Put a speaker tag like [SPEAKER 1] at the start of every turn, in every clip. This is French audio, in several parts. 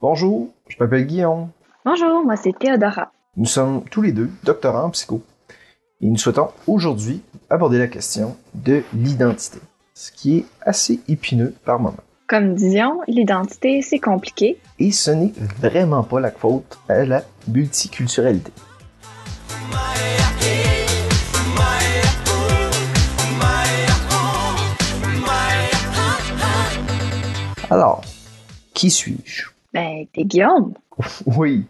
[SPEAKER 1] Bonjour, je m'appelle Guillaume.
[SPEAKER 2] Bonjour, moi c'est Théodora.
[SPEAKER 1] Nous sommes tous les deux doctorants en psycho. Et nous souhaitons aujourd'hui aborder la question de l'identité, ce qui est assez épineux par moment.
[SPEAKER 2] Comme disions, l'identité c'est compliqué.
[SPEAKER 1] Et ce n'est vraiment pas la faute à la multiculturalité. Alors, qui suis-je?
[SPEAKER 2] Ben, t'es Guillaume.
[SPEAKER 1] Oui,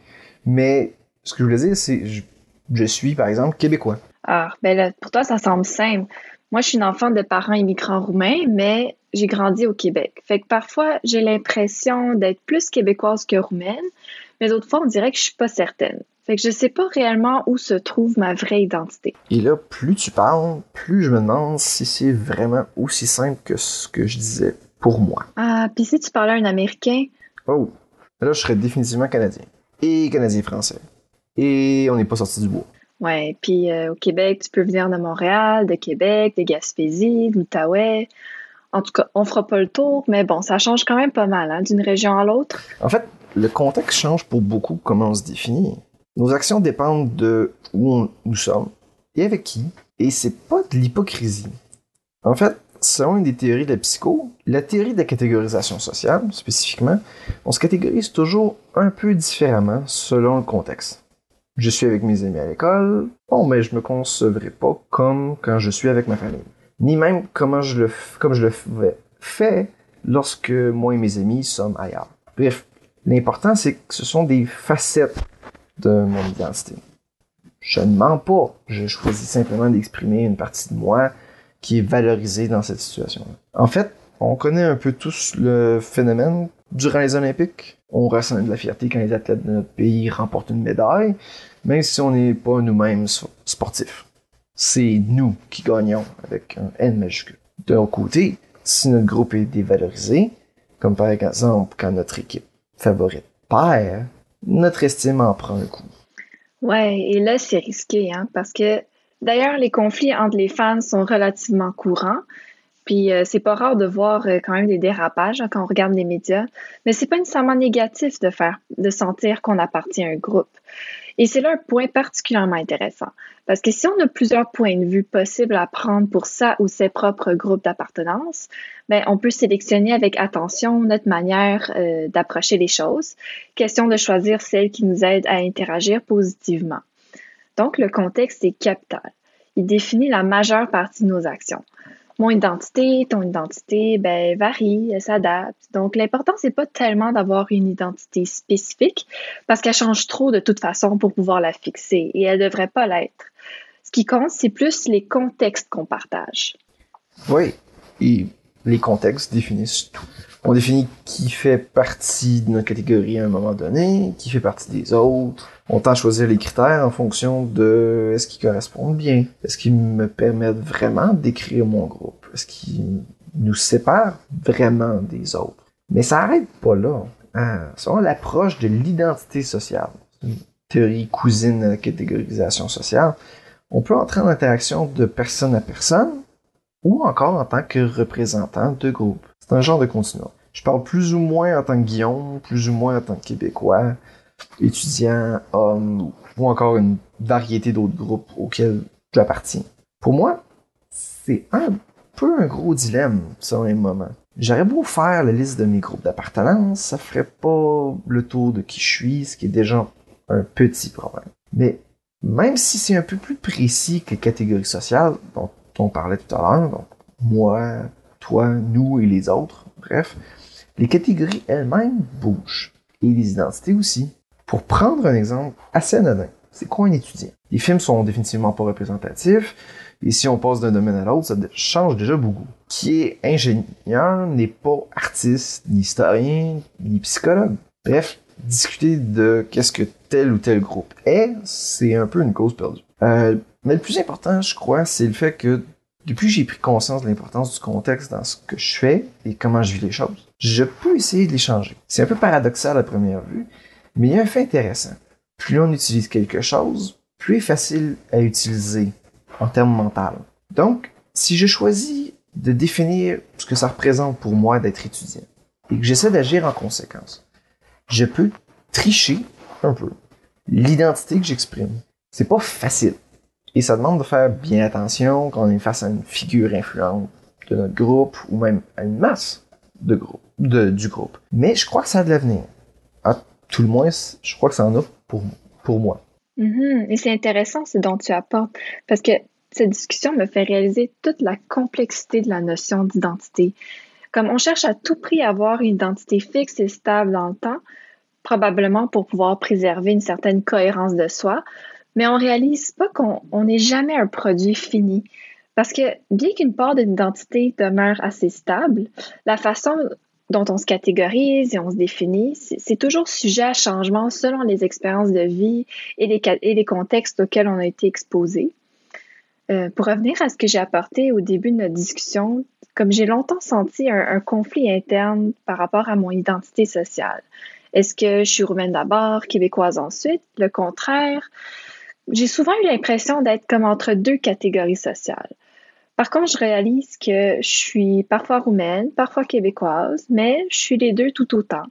[SPEAKER 1] mais ce que je voulais dire, c'est je, je suis, par exemple, québécois.
[SPEAKER 2] Ah, ben là, pour toi, ça semble simple. Moi, je suis une enfant de parents immigrants roumains, mais j'ai grandi au Québec. Fait que parfois, j'ai l'impression d'être plus québécoise que roumaine, mais d'autres fois, on dirait que je suis pas certaine. Fait que je sais pas réellement où se trouve ma vraie identité.
[SPEAKER 1] Et là, plus tu parles, plus je me demande si c'est vraiment aussi simple que ce que je disais pour moi.
[SPEAKER 2] Ah, puis si tu parlais à un Américain,
[SPEAKER 1] Oh, là, je serais définitivement canadien. Et canadien-français. Et on n'est pas sorti du bois.
[SPEAKER 2] ouais, puis euh, au Québec, tu peux venir de Montréal, de Québec, de Gaspésie, de l'Outaouais. En tout cas, on fera pas le tour, mais bon, ça change quand même pas mal, hein, d'une région à l'autre.
[SPEAKER 1] En fait, le contexte change pour beaucoup comment on se définit. Nos actions dépendent de où on- nous sommes et avec qui. Et c'est pas de l'hypocrisie. En fait, selon une des théories de la psycho, la théorie de la catégorisation sociale, spécifiquement, on se catégorise toujours un peu différemment selon le contexte. Je suis avec mes amis à l'école, bon, mais je me concevrai pas comme quand je suis avec ma famille. Ni même comment je le, comme je le fais lorsque moi et mes amis sommes ailleurs. Bref, l'important c'est que ce sont des facettes de mon identité. Je ne mens pas, je choisis simplement d'exprimer une partie de moi qui est valorisée dans cette situation. En fait, on connaît un peu tous le phénomène durant les Olympiques. On ressent de la fierté quand les athlètes de notre pays remportent une médaille, même si on n'est pas nous-mêmes sportifs. C'est nous qui gagnons avec un N majuscule. De l'autre côté, si notre groupe est dévalorisé, comme par exemple quand notre équipe favorite perd, notre estime en prend un coup.
[SPEAKER 2] Ouais, et là, c'est risqué, hein, parce que d'ailleurs, les conflits entre les fans sont relativement courants. Puis euh, c'est pas rare de voir euh, quand même des dérapages hein, quand on regarde les médias, mais c'est pas nécessairement négatif de faire, de sentir qu'on appartient à un groupe. Et c'est là un point particulièrement intéressant, parce que si on a plusieurs points de vue possibles à prendre pour ça ou ses propres groupes d'appartenance, ben on peut sélectionner avec attention notre manière euh, d'approcher les choses. Question de choisir celle qui nous aide à interagir positivement. Donc le contexte est capital. Il définit la majeure partie de nos actions mon identité, ton identité, ben, varie, elle s'adapte. Donc, l'important, c'est pas tellement d'avoir une identité spécifique parce qu'elle change trop de toute façon pour pouvoir la fixer et elle devrait pas l'être. Ce qui compte, c'est plus les contextes qu'on partage.
[SPEAKER 1] Oui, et les contextes définissent tout. On définit qui fait partie de notre catégorie à un moment donné, qui fait partie des autres. On tend à choisir les critères en fonction de est-ce qu'ils correspondent bien, est-ce qu'ils me permettent vraiment d'écrire mon groupe, est-ce qu'ils nous séparent vraiment des autres. Mais ça arrête pas là. Hein? Selon l'approche de l'identité sociale, une théorie cousine de la catégorisation sociale, on peut entrer en interaction de personne à personne ou encore en tant que représentant de groupe. C'est un genre de continuum. Je parle plus ou moins en tant que Guillaume, plus ou moins en tant que Québécois, étudiant, homme, ou encore une variété d'autres groupes auxquels j'appartiens. Pour moi, c'est un peu un gros dilemme, selon les moments. J'aurais beau faire la liste de mes groupes d'appartenance, ça ferait pas le tour de qui je suis, ce qui est déjà un petit problème. Mais même si c'est un peu plus précis que les catégories sociales dont on parlait tout à l'heure, donc moi, toi, nous et les autres, bref, les catégories elles-mêmes bougent. Et les identités aussi. Pour prendre un exemple assez anodin, c'est quoi un étudiant? Les films sont définitivement pas représentatifs, et si on passe d'un domaine à l'autre, ça change déjà beaucoup. Qui est ingénieur n'est pas artiste, ni historien, ni psychologue. Bref, discuter de qu'est-ce que tel ou tel groupe est, c'est un peu une cause perdue. Euh, mais le plus important, je crois, c'est le fait que depuis que j'ai pris conscience de l'importance du contexte dans ce que je fais et comment je vis les choses, je peux essayer de les changer. C'est un peu paradoxal à première vue, mais il y a un fait intéressant. Plus on utilise quelque chose, plus il est facile à utiliser en termes mental. Donc, si je choisis de définir ce que ça représente pour moi d'être étudiant et que j'essaie d'agir en conséquence, je peux tricher un peu l'identité que j'exprime. C'est pas facile. Et ça demande de faire bien attention quand on est face à une figure influente de notre groupe ou même à une masse de groupe, de, du groupe. Mais je crois que ça a de l'avenir. Tout le moins, je crois que ça en a pour, pour moi.
[SPEAKER 2] Mm-hmm. Et c'est intéressant ce dont tu apportes parce que cette discussion me fait réaliser toute la complexité de la notion d'identité. Comme on cherche à tout prix à avoir une identité fixe et stable dans le temps, probablement pour pouvoir préserver une certaine cohérence de soi, mais on réalise pas qu'on n'est jamais un produit fini. Parce que bien qu'une part de l'identité demeure assez stable, la façon dont on se catégorise et on se définit, c'est toujours sujet à changement selon les expériences de vie et les, et les contextes auxquels on a été exposé. Euh, pour revenir à ce que j'ai apporté au début de notre discussion, comme j'ai longtemps senti un, conflit interne par rapport à mon identité sociale. Est-ce que je suis roumaine d'abord, québécoise ensuite? Le contraire. J'ai souvent eu l'impression d'être comme entre deux catégories sociales. Par contre, je réalise que je suis parfois roumaine, parfois québécoise, mais je suis les deux tout autant.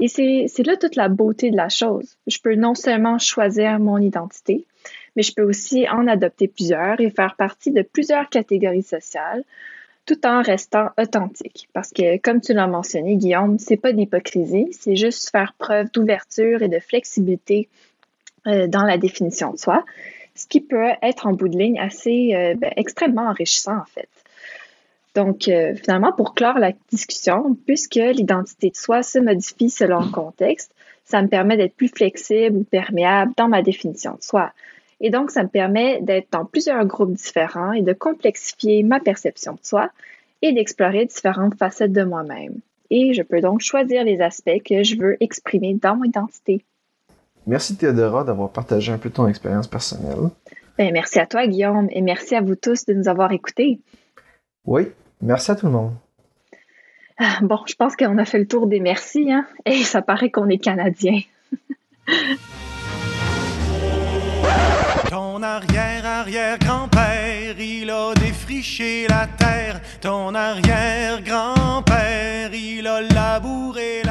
[SPEAKER 2] Et c'est là toute la beauté de la chose. Je peux non seulement choisir mon identité, mais je peux aussi en adopter plusieurs et faire partie de plusieurs catégories sociales tout en restant authentique. Parce que, comme tu l'as mentionné, Guillaume, c'est pas d'hypocrisie, c'est juste faire preuve d'ouverture et de flexibilité euh, dans la définition de soi, ce qui peut être en bout de ligne assez euh, ben, extrêmement enrichissant en fait. Donc, euh, finalement, pour clore la discussion, puisque l'identité de soi se modifie selon le contexte, ça me permet d'être plus flexible ou perméable dans ma définition de soi. Et donc, ça me permet d'être dans plusieurs groupes différents et de complexifier ma perception de soi et d'explorer différentes facettes de moi-même. Et je peux donc choisir les aspects que je veux exprimer dans mon identité.
[SPEAKER 1] Merci Théodora d'avoir partagé un peu ton expérience personnelle.
[SPEAKER 2] Ben, merci à toi Guillaume et merci à vous tous de nous avoir écoutés.
[SPEAKER 1] Oui, merci à tout le monde.
[SPEAKER 2] Ah, bon, je pense qu'on a fait le tour des merci, hein? Et ça paraît qu'on est Canadien.
[SPEAKER 3] Ton arrière-arrière-grand-père, il a défriché la terre. Ton arrière-grand-père, il a labouré la terre.